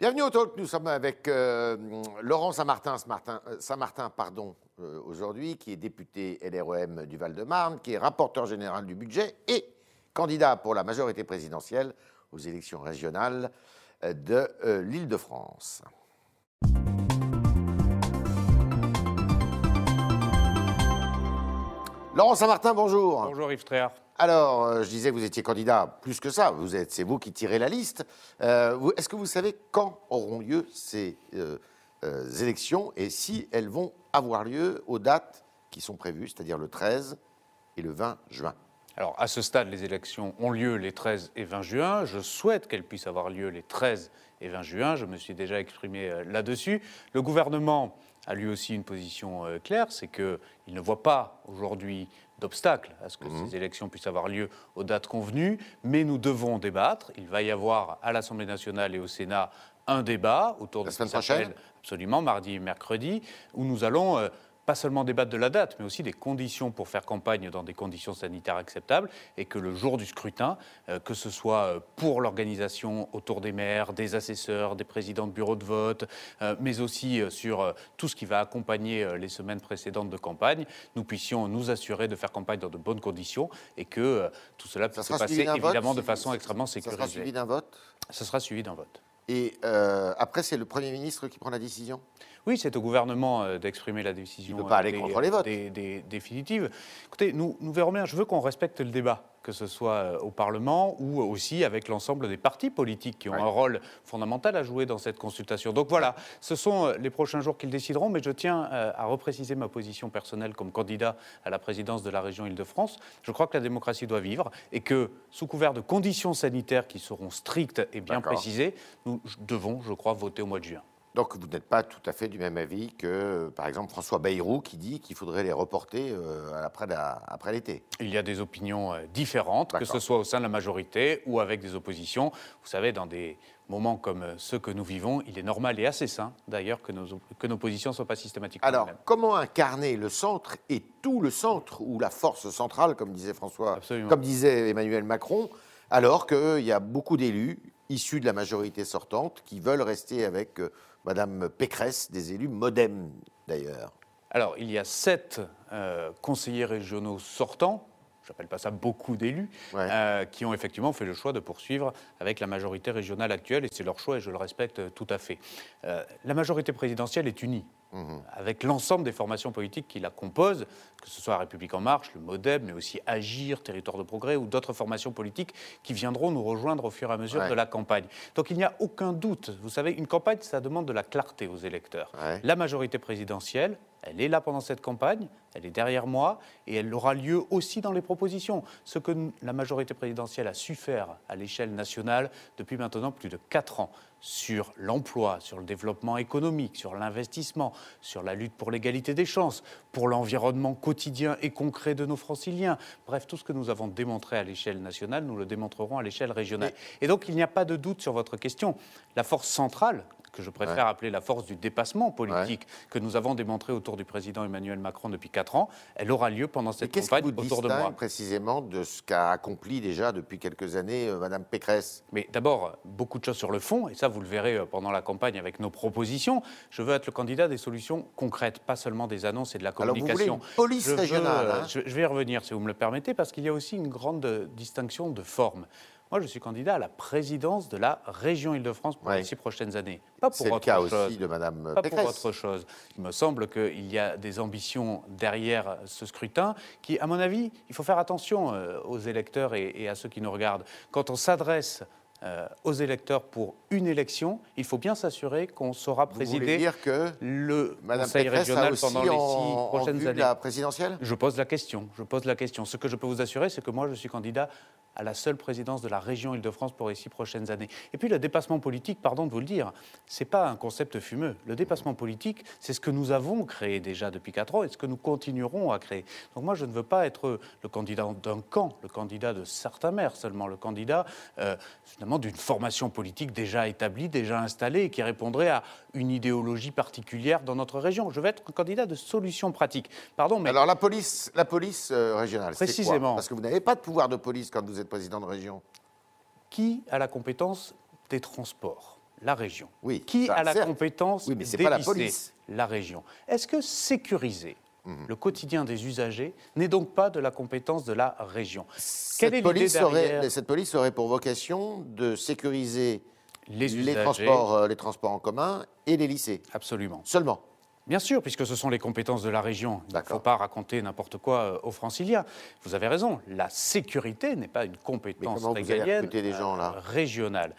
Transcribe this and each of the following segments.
Bienvenue au Talk. Nous sommes avec euh, Laurent Saint-Martin, Saint-Martin, euh, pardon, euh, aujourd'hui, qui est député LREM du Val-de-Marne, qui est rapporteur général du budget et candidat pour la majorité présidentielle aux élections régionales de l'Île-de-France. Laurent Saint-Martin, bonjour. Bonjour Yves Tréhard. Alors, euh, je disais vous étiez candidat plus que ça. Vous êtes, c'est vous qui tirez la liste. Euh, Est-ce que vous savez quand auront lieu ces euh, élections et si elles vont avoir lieu aux dates qui sont prévues, c'est-à-dire le 13 et le 20 juin? Alors, à ce stade, les élections ont lieu les 13 et 20 juin. Je souhaite qu'elles puissent avoir lieu les 13 et 20 juin. Je me suis déjà exprimé euh, là-dessus. Le gouvernement a lui aussi une position euh, claire, c'est qu'il ne voit pas aujourd'hui d'obstacle à ce que ces élections puissent avoir lieu aux dates convenues, mais nous devons débattre. Il va y avoir à l'Assemblée nationale et au Sénat un débat autour La de ce qui semaine prochaine? s'appelle absolument mardi et mercredi, où nous allons euh, pas seulement débattre de la date, mais aussi des conditions pour faire campagne dans des conditions sanitaires acceptables, et que le jour du scrutin, euh, que ce soit euh, pour l'organisation autour des maires, des assesseurs, des présidents de bureaux de vote, euh, mais aussi sur tout ce qui va accompagner les semaines précédentes de campagne, nous puissions nous assurer de faire campagne dans de bonnes conditions et que tout cela Ça puisse se passer vote évidemment de façon extrêmement Ça sera sécurisée. suivi d'un vote? Ce sera suivi d'un vote. Et euh, après, c'est le Premier ministre qui prend la décision? Oui, c'est au gouvernement euh, d'exprimer la décision. Il peut pas euh, aller des- contre les votes. des- des- définitive. Écoutez, nous, nous verrons bien. Je veux qu'on respecte le débat, que ce soit euh, au Parlement ou aussi avec l'ensemble des partis politiques qui ont Ouais. un rôle fondamental à jouer dans cette consultation. Donc voilà, ce sont les prochains jours qu'ils décideront, mais je tiens à repréciser ma position personnelle comme candidat à la présidence de la région Île-de-France. Je crois que la démocratie doit vivre et que, sous couvert de conditions sanitaires qui seront strictes et bien précisées, nous devons, je crois, voter au mois de juin. Donc vous n'êtes pas tout à fait du même avis que, par exemple, François Bayrou qui dit qu'il faudrait les reporter euh, après la- après l'été. Il y a des opinions euh, différentes, que D'accord. ce soit au sein de la majorité ou avec des oppositions. Vous savez, dans des moments comme euh, ceux que nous vivons, il est normal et assez sain, d'ailleurs, que nos, que nos positions ne soient pas systématiquement Alors, mêmes. comment incarner le centre et tout le centre, ou la force centrale, comme disait François, Absolument. comme disait Emmanuel Macron, alors qu'il y a beaucoup d'élus issus de la majorité sortante qui veulent rester avec euh, Madame Pécresse, des élus modem d'ailleurs. Alors, il y a sept euh, conseillers régionaux sortants, j'appelle pas ça beaucoup d'élus, Ouais. euh, qui ont effectivement fait le choix de poursuivre avec la majorité régionale actuelle, et c'est leur choix et je le respecte euh, tout à fait. Euh, la majorité présidentielle est unie. avec l'ensemble des formations politiques qui la composent, que ce soit République En Marche, le MoDem, mais aussi Agir, Territoire de Progrès ou d'autres formations politiques qui viendront nous rejoindre au fur et à mesure Ouais. de la campagne. Donc il n'y a aucun doute. Vous savez, une campagne, ça demande de la clarté aux électeurs. Ouais. La majorité présidentielle, elle est là pendant cette campagne, elle est derrière moi et elle aura lieu aussi dans les propositions. Ce que la majorité présidentielle a su faire à l'échelle nationale depuis maintenant plus de quatre ans sur l'emploi, sur le développement économique, sur l'investissement, sur la lutte pour l'égalité des chances, pour l'environnement quotidien et concret de nos franciliens. Bref, tout ce que nous avons démontré à l'échelle nationale, nous le démontrerons à l'échelle régionale. Et donc, il n'y a pas de doute sur votre question. La force centrale, que je préfère appeler la force du dépassement politique, que nous avons démontré autour du président Emmanuel Macron depuis quatre ans, elle aura lieu pendant Et cette campagne vous autour de moi. précisément de ce qu'a accompli déjà depuis quelques années euh, Madame Pécresse? Mais d'abord, beaucoup de choses sur le fond, et ça vous le verrez euh, pendant la campagne avec nos propositions. Je veux être le candidat des solutions concrètes, pas seulement des annonces et de la Alors vous voulez communication. une police Je veux, euh, hein? je, je vais y revenir, si vous me le permettez, parce qu'il y a aussi une grande distinction de forme. Moi, je suis candidat à la présidence de la région Île-de-France pour Ouais. les six prochaines années. Pas pour C'est le autre cas chose. aussi de Madame Pas Pécresse. pour autre chose. Il me semble qu'il y a des ambitions derrière ce scrutin qui, à mon avis, il faut faire attention euh, aux électeurs et, à ceux qui nous regardent. Quand on s'adresse euh, aux électeurs pour une élection, il faut bien s'assurer qu'on saura Vous présider dire que le Madame Conseil Pécresse régional pendant les six en, en prochaines vue années. la présidentielle? Je pose la question. Je pose la question. Ce que je peux vous assurer, c'est que moi, je suis candidat à la seule présidence de la région Île-de-France pour les six prochaines années. Et puis le dépassement politique, pardon de vous le dire, c'est pas un concept fumeux. Le dépassement politique, c'est ce que nous avons créé déjà depuis quatre ans et ce que nous continuerons à créer. Donc moi, je ne veux pas être le candidat d'un camp, le candidat de certains maires seulement, le candidat euh, finalement d'une formation politique déjà établie, déjà installée et qui répondrait à une idéologie particulière dans notre région. Je veux être un candidat de solutions pratiques. Pardon, mais Alors la police, la police euh, régionale, quoi? Précisément. Parce que vous n'avez pas de pouvoir de police quand vous êtes président de région. qui a la compétence des transports? La région. Oui, Qui a la certes. compétence Oui, mais c'est pas la police. La région. Est-ce que sécuriser Mhm. le quotidien des usagers n'est donc pas de la compétence de la région? Quelle Cette est police, aurait, cette police aurait pour vocation de sécuriser les transports, euh, les transports en commun et les lycées. Absolument. Seulement. Bien sûr, puisque ce sont les compétences de la région. Il ne faut pas raconter n'importe quoi euh, aux franciliens. Vous avez raison, la sécurité n'est pas une compétence régalienne des gens, là? euh, régionale.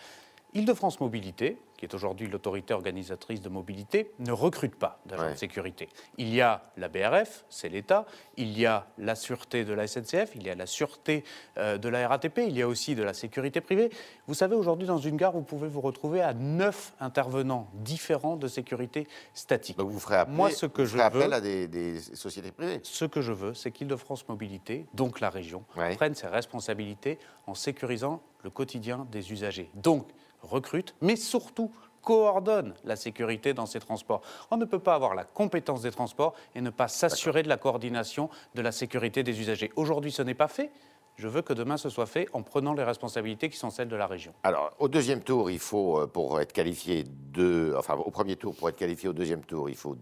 Île-de-France Mobilité, qui est aujourd'hui l'autorité organisatrice de mobilité, ne recrute pas d'agents Ouais. de sécurité. Il y a la BRF, c'est l'État, il y a la sûreté de la SNCF, il y a la sûreté euh, de la RATP, il y a aussi de la sécurité privée. Vous savez, aujourd'hui, dans une gare, vous pouvez vous retrouver à neuf intervenants différents de sécurité statique. Donc vous ferez appel, Moi, ce que vous je ferez appel à des, des sociétés privées. Ce que je veux, c'est qu'Île-de-France Mobilité, donc la région, Ouais. prenne ses responsabilités en sécurisant le quotidien des usagers. Donc, recrute, mais surtout coordonne la sécurité dans ces transports. On ne peut pas avoir la compétence des transports et ne pas s'assurer de la coordination de la sécurité des usagers. Aujourd'hui, ce n'est pas fait. Je veux que demain, ce soit fait en prenant les responsabilités qui sont celles de la région. Alors, au deuxième tour, il faut, euh, pour être qualifié de. Enfin, au premier tour, pour être qualifié au deuxième tour, il faut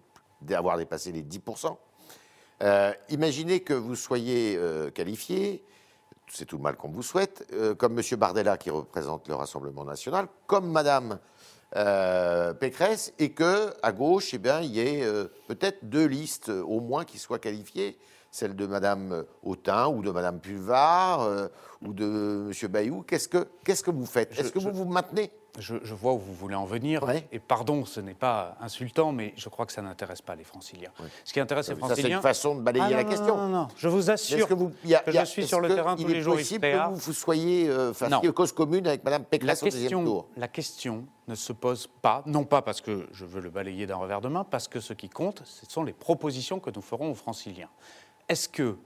avoir dépassé les 10%. Euh, imaginez que vous soyez euh, qualifié, c'est tout le mal qu'on vous souhaite, euh, comme M. Bardella qui représente le Rassemblement national, comme Mme euh, Pécresse, et que à gauche, eh bien, il y ait euh, peut-être deux listes euh, au moins qui soient qualifiées, celle de Mme Autain ou de Mme Pulvar ou de M. Bayou. Qu'est-ce que, qu'est-ce que vous faites? Est-ce que je- vous vous maintenez Je, je vois où vous voulez en venir. Ouais. Et pardon, ce n'est pas insultant, mais je crois que ça n'intéresse pas les franciliens. Ce qui intéresse les Ça, c'est franciliens. une façon de balayer Ah, la non, question. Non, non, non, je vous assure que, vous, il y a- que il y a- je suis sur le terrain tous il est les jours. possible IFPA. que vous, vous soyez euh, Non. fassiez cause commune avec Mme La Pécresse au deuxième question, tour? la question ne se pose pas, non pas parce que je veux le balayer d'un revers de main, parce que ce qui compte, ce sont les propositions que nous ferons aux franciliens. Est-ce que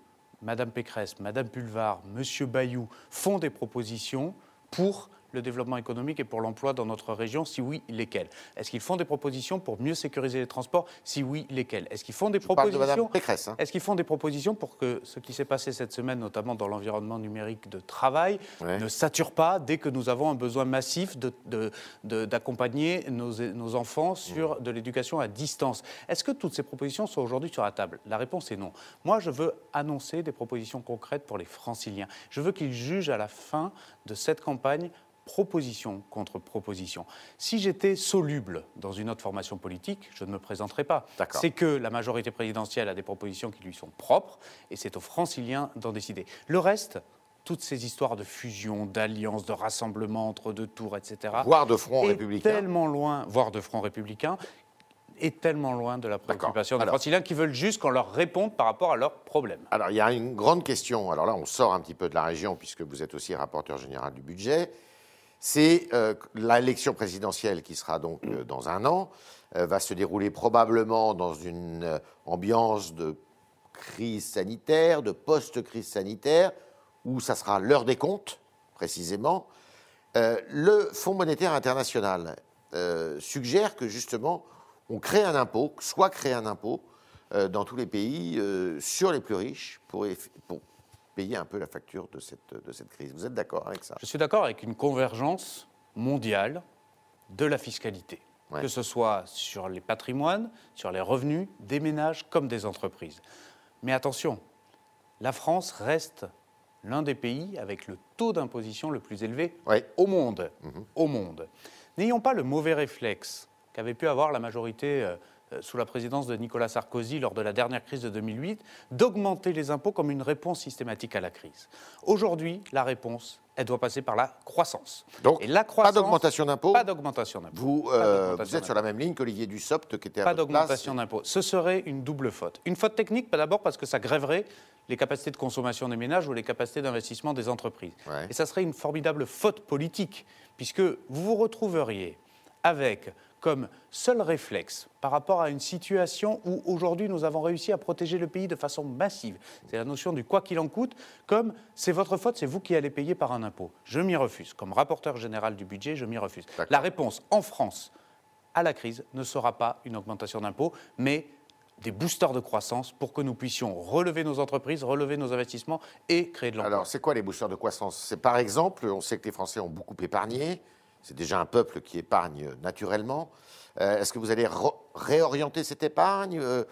Mme Pécresse, Mme Pulvar, M. Bayou font des propositions pour le développement économique et pour l'emploi dans notre région Si oui, lesquelles? Est-ce qu'ils font des propositions pour mieux sécuriser les transports? Si oui, lesquelles? Est-ce qu'ils font des Je parle de propositions hein. est-ce qu'ils font des propositions pour que ce qui s'est passé cette semaine, notamment dans l'environnement numérique de travail, Ouais. ne sature pas dès que nous avons un besoin massif de- de- de- d'accompagner nos, nos enfants sur de l'éducation à distance? Est-ce que toutes ces propositions sont aujourd'hui sur la table? La réponse est non. Moi, je veux annoncer des propositions concrètes pour les franciliens. Je veux qu'ils jugent à la fin de cette campagne proposition contre proposition. Si j'étais soluble dans une autre formation politique, je ne me présenterais pas. C'est que la majorité présidentielle a des propositions qui lui sont propres et c'est aux franciliens d'en décider. Le reste, toutes ces histoires de fusion, d'alliance, de rassemblement entre deux tours, etc., Voire de front républicain. tellement loin, voire de front républicain, est tellement loin de la préoccupation des franciliens qui veulent juste qu'on leur réponde par rapport à leurs problèmes. Alors, il y a une grande question. Alors là, on sort un petit peu de la région, puisque vous êtes aussi rapporteur général du budget. C'est euh, l'élection présidentielle qui sera donc euh, dans un an, euh, va se dérouler probablement dans une ambiance de crise sanitaire, de post-crise sanitaire, où ça sera l'heure des comptes, précisément. Le Fonds monétaire international suggère que justement, on crée un impôt, soit crée un impôt dans tous les pays sur les plus riches pour payer un peu la facture de cette, de cette crise. Vous êtes d'accord avec ça? Je suis d'accord avec une convergence mondiale de la fiscalité, Ouais. que ce soit sur les patrimoines, sur les revenus des ménages comme des entreprises. Mais attention, la France reste l'un des pays avec le taux d'imposition le plus élevé Ouais. au monde. Au monde. N'ayons pas le mauvais réflexe qu'avait pu avoir la majorité euh, sous la présidence de Nicolas Sarkozy lors de la dernière crise de 2008, d'augmenter les impôts comme une réponse systématique à la crise. Aujourd'hui, la réponse, elle doit passer par la croissance. Donc, Et la pas d'augmentation d'impôts Pas d'augmentation d'impôts. vous, euh, vous êtes sur la même ligne qu'Olivier Dussopt, qui était à pas d'augmentation d'impôts. Ce serait une double faute. Une faute technique, pas d'abord parce que ça grèverait les capacités de consommation des ménages ou les capacités d'investissement des entreprises. Ouais. Et ça serait une formidable faute politique, puisque vous vous retrouveriez avec comme seul réflexe par rapport à une situation où aujourd'hui nous avons réussi à protéger le pays de façon massive. C'est la notion du quoi qu'il en coûte, comme c'est votre faute, c'est vous qui allez payer par un impôt. Je m'y refuse. Comme rapporteur général du budget, je m'y refuse. La réponse en France à la crise ne sera pas une augmentation d'impôts, mais des boosters de croissance pour que nous puissions relever nos entreprises, relever nos investissements et créer de l'emploi. Alors, c'est quoi les boosters de croissance? C'est par exemple, on sait que les Français ont beaucoup épargné. C'est déjà un peuple qui épargne naturellement. Euh, Est-ce que vous allez réorienter cette épargne, euh,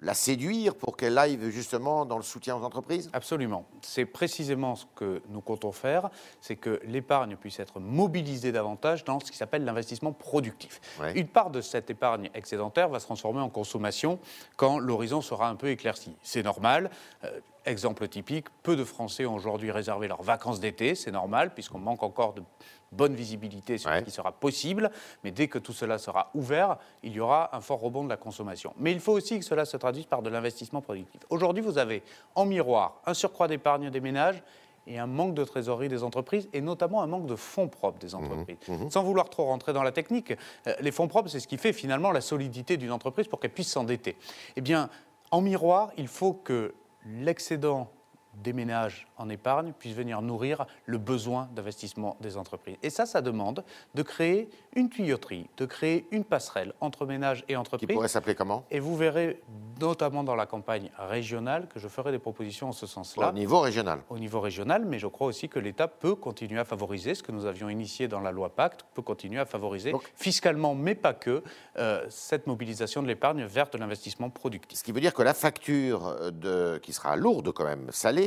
la séduire pour qu'elle aille justement dans le soutien aux entreprises? Absolument. C'est précisément ce que nous comptons faire, c'est que l'épargne puisse être mobilisée davantage dans ce qui s'appelle l'investissement productif. Ouais. Une part de cette épargne excédentaire va se transformer en consommation quand l'horizon sera un peu éclairci. C'est normal. Euh, exemple typique, peu de Français ont aujourd'hui réservé leurs vacances d'été, c'est normal puisqu'on manque encore de bonne visibilité sur Ouais. ce qui sera possible, mais dès que tout cela sera ouvert, il y aura un fort rebond de la consommation. Mais il faut aussi que cela se traduise par de l'investissement productif. Aujourd'hui, vous avez en miroir un surcroît d'épargne des ménages et un manque de trésorerie des entreprises, et notamment un manque de fonds propres des entreprises. Sans vouloir trop rentrer dans la technique, euh, les fonds propres, c'est ce qui fait finalement la solidité d'une entreprise pour qu'elle puisse s'endetter. Eh bien, en miroir, il faut que l'excédent des ménages en épargne puisse venir nourrir le besoin d'investissement des entreprises. Et ça, ça demande de créer une tuyauterie, de créer une passerelle entre ménages et Qui entreprises. pourrait s'appeler comment? Et vous verrez, notamment dans la campagne régionale, que je ferai des propositions en ce sens-là Au niveau régional. au niveau régional, mais je crois aussi que l'État peut continuer à favoriser ce que nous avions initié dans la loi Pacte, peut continuer à favoriser Donc- fiscalement, mais pas que, euh, cette mobilisation de l'épargne vers de l'investissement productif. Ce qui veut dire que la facture euh, de, qui sera lourde quand même, salée,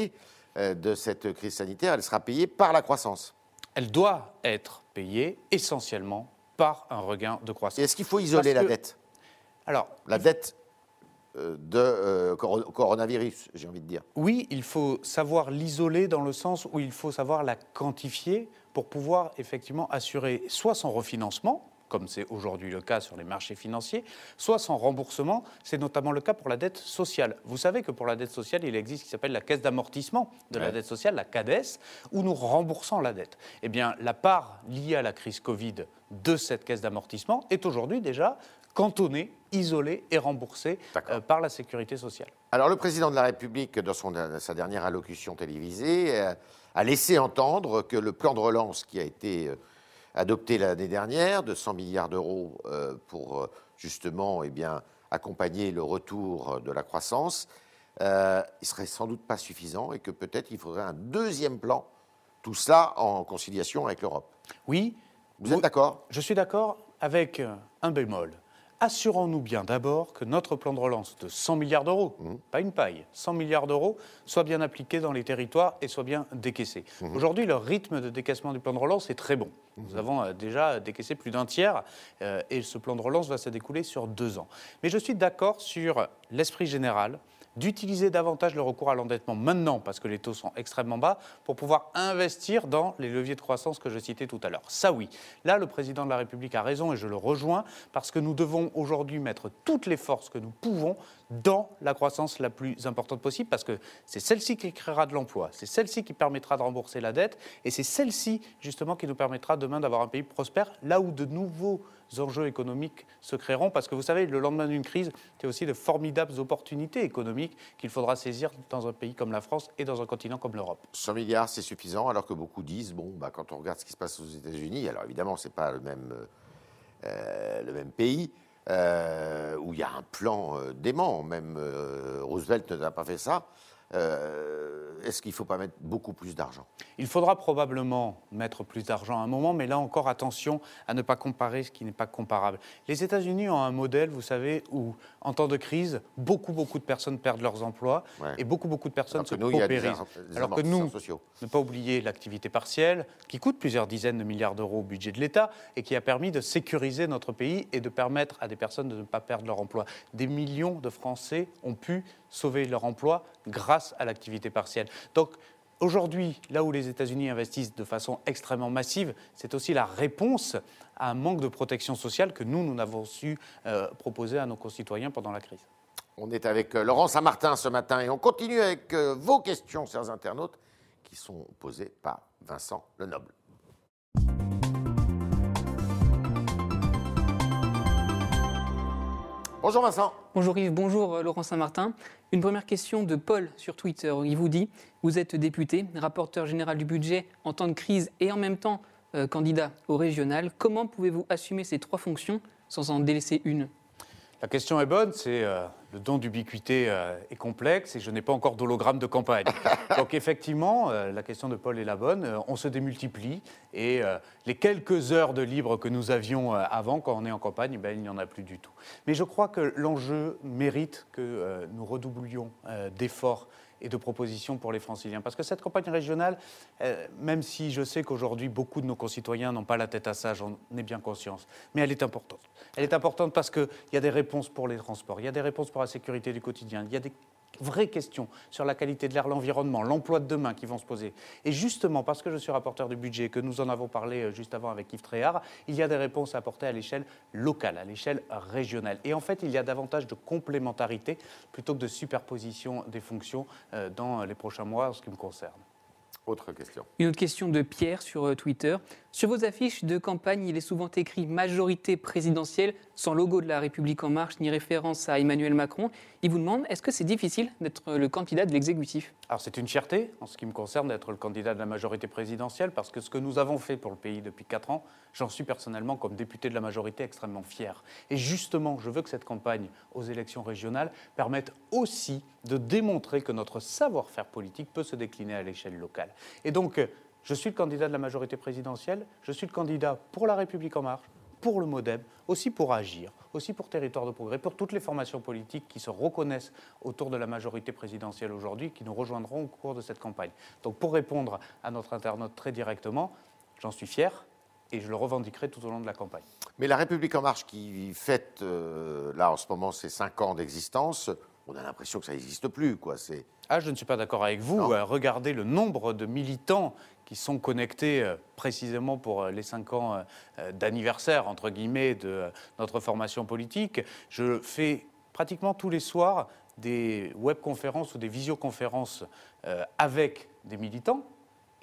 euh, de cette crise sanitaire, elle sera payée par la croissance. Elle doit être payée essentiellement par un regain de croissance. Est-ce qu'il faut isoler Parce la que- dette? Alors, La dette euh, de euh, coro- coronavirus, j'ai envie de dire. Oui, il faut savoir l'isoler dans le sens où il faut savoir la quantifier pour pouvoir effectivement assurer soit son refinancement, comme c'est aujourd'hui le cas sur les marchés financiers, soit son remboursement. C'est notamment le cas pour la dette sociale. Vous savez que pour la dette sociale, il existe ce qui s'appelle la caisse d'amortissement de la dette sociale, la CADES, où nous remboursons la dette. Eh bien, la part liée à la crise Covid de cette caisse d'amortissement est aujourd'hui déjà cantonnée, isolée et remboursée euh, par la sécurité sociale. Alors, le président de la République, dans son- sa dernière allocution télévisée, euh, a laissé entendre que le plan de relance qui a été euh, adopté l'année dernière, de 100 milliards d'euros euh, pour euh, justement eh bien, accompagner le retour de la croissance, euh, il serait sans doute pas suffisant et que peut-être il faudrait un deuxième plan, tout cela en conciliation avec l'Europe. Oui, Vous êtes d'accord? Je suis d'accord avec euh, un bémol. Assurons-nous bien d'abord que notre plan de relance de 100 milliards d'euros, pas une paille, 100 milliards d'euros, soit bien appliqué dans les territoires et soit bien décaissé. Aujourd'hui, le rythme de décaissement du plan de relance est très bon. Nous avons euh, déjà décaissé plus d'un tiers euh, et ce plan de relance va se découler sur deux ans. Mais je suis d'accord sur l'esprit général d'utiliser davantage le recours à l'endettement maintenant, parce que les taux sont extrêmement bas, pour pouvoir investir dans les leviers de croissance que je citais tout à l'heure. Ça oui, là le président de la République a raison et je le rejoins, parce que nous devons aujourd'hui mettre toutes les forces que nous pouvons dans la croissance la plus importante possible, parce que c'est celle-ci qui créera de l'emploi, c'est celle-ci qui permettra de rembourser la dette, et c'est celle-ci justement qui nous permettra demain d'avoir un pays prospère, là où de nouveaux enjeux économiques se créeront, parce que vous savez, le lendemain d'une crise, a aussi de formidables opportunités économiques qu'il faudra saisir dans un pays comme la France et dans un continent comme l'Europe. 100 milliards, c'est suffisant, alors que beaucoup disent, bon, bah, quand on regarde ce qui se passe aux États-Unis, alors évidemment, ce n'est pas le même, euh, le même pays, où il y a un plan euh, dément, même euh, Roosevelt n'a pas fait ça. Euh, Est-ce qu'il ne faut pas mettre beaucoup plus d'argent? Il faudra probablement mettre plus d'argent à un moment, mais là encore, attention à ne pas comparer ce qui n'est pas comparable. Les États-Unis ont un modèle, vous savez, où en temps de crise, beaucoup, beaucoup de personnes perdent leurs emplois Ouais. et beaucoup, beaucoup de personnes Alors se nous, des paupérisent. des Alors que nous, sociaux. ne pas oublier l'activité partielle, qui coûte plusieurs dizaines de milliards d'euros au budget de l'État et qui a permis de sécuriser notre pays et de permettre à des personnes de ne pas perdre leur emploi. Des millions de Français ont pu sauver leur emploi grâce à l'activité partielle. Donc, Aujourd'hui, là où les États-Unis investissent de façon extrêmement massive, c'est aussi la réponse à un manque de protection sociale que nous, nous n'avons su euh, proposer à nos concitoyens pendant la crise. On est avec euh, Laurent Saint-Martin ce matin et on continue avec euh, vos questions, chers internautes, qui sont posées par Vincent Lenoble. Bonjour Vincent. Bonjour Yves, bonjour euh, Laurent Saint-Martin. Une première question de Paul sur Twitter. Il vous dit, vous êtes député, rapporteur général du budget en temps de crise et en même temps euh, candidat au régional. Comment pouvez-vous assumer ces trois fonctions sans en délaisser une? La question est bonne, c'est euh, le don d'ubiquité euh, est complexe et je n'ai pas encore d'hologramme de campagne. Donc effectivement, euh, la question de Paul est la bonne, euh, on se démultiplie et les quelques heures de libre que nous avions avant, quand on est en campagne, ben, il n'y en a plus du tout. Mais je crois que l'enjeu mérite que nous redoublions d'efforts et de propositions pour les franciliens. Parce que cette campagne régionale, euh, même si je sais qu'aujourd'hui beaucoup de nos concitoyens n'ont pas la tête à ça, j'en ai bien conscience, mais elle est importante. Elle est importante parce qu'il y a des réponses pour les transports, il y a des réponses pour la sécurité du quotidien, il y a des vraies questions sur la qualité de l'air, l'environnement, l'emploi de demain qui vont se poser. Et justement, parce que je suis rapporteur du budget, que nous en avons parlé euh, juste avant avec Yves Tréhard, il y a des réponses à apporter à l'échelle locale, à l'échelle régionale. Et en fait, il y a davantage de complémentarité plutôt que de superposition des fonctions euh, dans les prochains mois en ce qui me concerne. Autre question. Une autre question de Pierre sur euh, Twitter. Sur vos affiches de campagne, il est souvent écrit majorité présidentielle, sans logo de la République en marche ni référence à Emmanuel Macron. Il vous demande est-ce que c'est difficile d'être le candidat de l'exécutif? Alors c'est une fierté, en ce qui me concerne, d'être le candidat de la majorité présidentielle, parce que ce que nous avons fait pour le pays depuis 4 ans, j'en suis personnellement, comme député de la majorité, extrêmement fier. Et justement, je veux que cette campagne aux élections régionales permette aussi de démontrer que notre savoir-faire politique peut se décliner à l'échelle locale. Et donc, je suis le candidat de la majorité présidentielle, je suis le candidat pour la République en marche, pour le MoDem, aussi pour Agir, aussi pour Territoire de Progrès, pour toutes les formations politiques qui se reconnaissent autour de la majorité présidentielle aujourd'hui, qui nous rejoindront au cours de cette campagne. Donc pour répondre à notre internaute très directement, j'en suis fier et je le revendiquerai tout au long de la campagne. Mais la République En Marche qui fête, euh, là en ce moment, ses cinq ans d'existence, on a l'impression que ça n'existe plus. Quoi. C'est... Ah, je ne suis pas d'accord avec vous. Non. Euh, regardez le nombre de militants qui sont connectés euh, précisément pour euh, les cinq ans euh, d'anniversaire, entre guillemets, de euh, notre formation politique. Je fais pratiquement tous les soirs des webconférences ou des visioconférences avec des militants.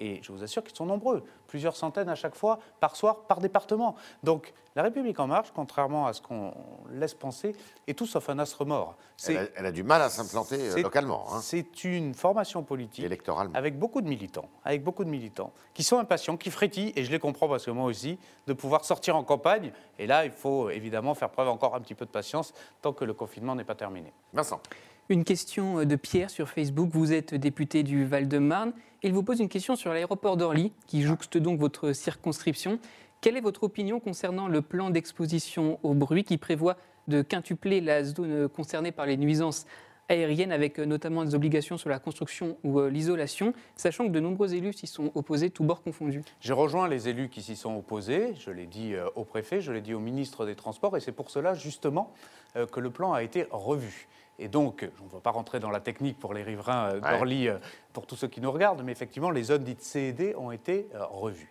Et je vous assure qu'ils sont nombreux, plusieurs centaines à chaque fois, par soir, par département. Donc la République en marche, contrairement à ce qu'on laisse penser, est tout sauf un astre mort. Elle, a, elle a du mal à s'implanter euh, localement, hein, C'est une formation politique électoralement. avec beaucoup de militants, avec beaucoup de militants qui sont impatients, qui frétillent, et je les comprends parce que moi aussi, de pouvoir sortir en campagne. Et là, il faut évidemment faire preuve encore un petit peu de patience tant que le confinement n'est pas terminé. Vincent, Une question euh, de Pierre sur Facebook. Vous êtes député du Val-de-Marne. Il vous pose une question sur l'aéroport d'Orly, qui jouxte donc votre circonscription. Quelle est votre opinion concernant le plan d'exposition au bruit qui prévoit de quintupler la zone concernée par les nuisances aériennes, avec euh, notamment des obligations sur la construction ou euh, l'isolation, sachant que de nombreux élus s'y sont opposés, tous bords confondus? J'ai rejoint les élus qui s'y sont opposés, je l'ai dit au préfet, je l'ai dit au ministre des Transports, et c'est pour cela justement que le plan a été revu. Et donc, on ne va pas rentrer dans la technique pour les riverains euh, Ouais. d'Orly, euh, pour tous ceux qui nous regardent, mais effectivement, les zones dites C et D ont été euh, revues.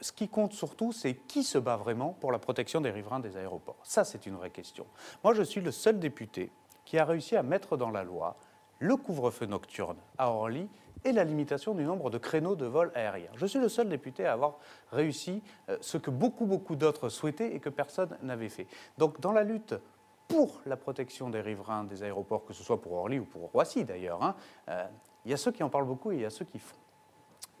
Ce qui compte surtout, c'est qui se bat vraiment pour la protection des riverains des aéroports. Ça, c'est une vraie question. Moi, je suis le seul député qui a réussi à mettre dans la loi le couvre-feu nocturne à Orly et la limitation du nombre de créneaux de vol aérien. Je suis le seul député à avoir réussi ce que beaucoup, beaucoup d'autres souhaitaient et que personne n'avait fait. Donc, dans la lutte pour la protection des riverains des aéroports, que ce soit pour Orly ou pour Roissy d'ailleurs, hein, euh, il y a ceux qui en parlent beaucoup et il y a ceux qui font.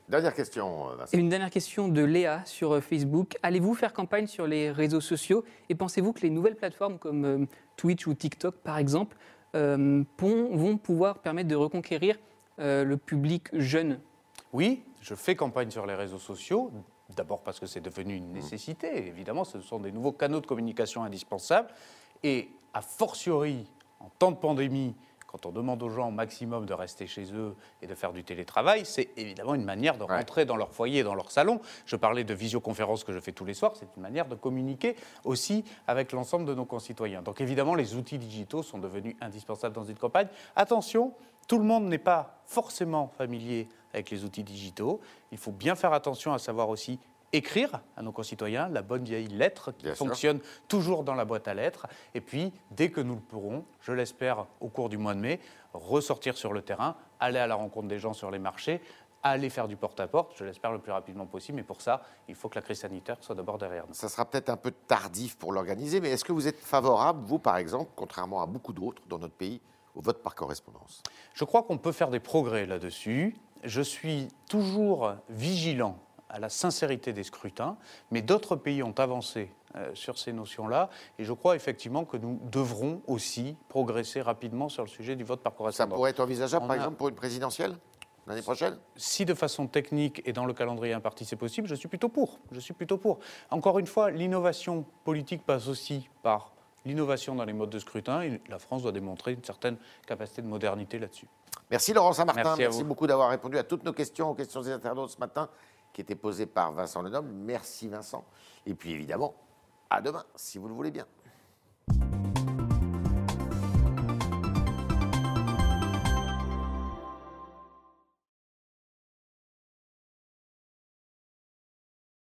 dernière question, euh, Vincent. Et une dernière question de Léa sur euh, Facebook. Allez-vous faire campagne sur les réseaux sociaux et pensez-vous que les nouvelles plateformes comme euh, Twitch ou TikTok, par exemple, euh, vont pouvoir permettre de reconquérir euh, le public jeune? Oui, je fais campagne sur les réseaux sociaux. D'abord parce que c'est devenu une nécessité. Évidemment, ce sont des nouveaux canaux de communication indispensables. Et a fortiori, en temps de pandémie, quand on demande aux gens au maximum de rester chez eux et de faire du télétravail, c'est évidemment une manière de Ouais. rentrer dans leur foyer, dans leur salon. Je parlais de visioconférences que je fais tous les soirs, c'est une manière de communiquer aussi avec l'ensemble de nos concitoyens. Donc évidemment, les outils digitaux sont devenus indispensables dans une campagne. Attention, tout le monde n'est pas forcément familier avec les outils digitaux. Il faut bien faire attention à savoir aussi écrire à nos concitoyens la bonne vieille lettre qui Bien sûr. fonctionne toujours dans la boîte à lettres. Et puis, dès que nous le pourrons, je l'espère au cours du mois de mai, ressortir sur le terrain, aller à la rencontre des gens sur les marchés, aller faire du porte-à-porte, je l'espère le plus rapidement possible. Mais pour ça, il faut que la crise sanitaire soit d'abord derrière nous. Ça sera peut-être un peu tardif pour l'organiser, mais est-ce que vous êtes favorable, vous par exemple, contrairement à beaucoup d'autres dans notre pays, au vote par correspondance? Je crois qu'on peut faire des progrès là-dessus. Je suis toujours vigilant à la sincérité des scrutins, mais d'autres pays ont avancé euh, sur ces notions-là. Et je crois effectivement que nous devrons aussi progresser rapidement sur le sujet du vote par Ça correspondance. pourrait être envisageable, On par a- exemple, pour une présidentielle l'année prochaine? Si de façon technique et dans le calendrier imparti c'est possible, je suis plutôt pour. Je suis plutôt pour. Encore une fois, l'innovation politique passe aussi par l'innovation dans les modes de scrutin. Et la France doit démontrer une certaine capacité de modernité là-dessus. Merci Laurent Saint-Martin. Merci Merci, beaucoup d'avoir répondu à toutes nos questions, aux questions des internautes ce matin, qui étaient posées par Vincent Lenoble. Merci Vincent. Et puis évidemment, à demain, si vous le voulez bien.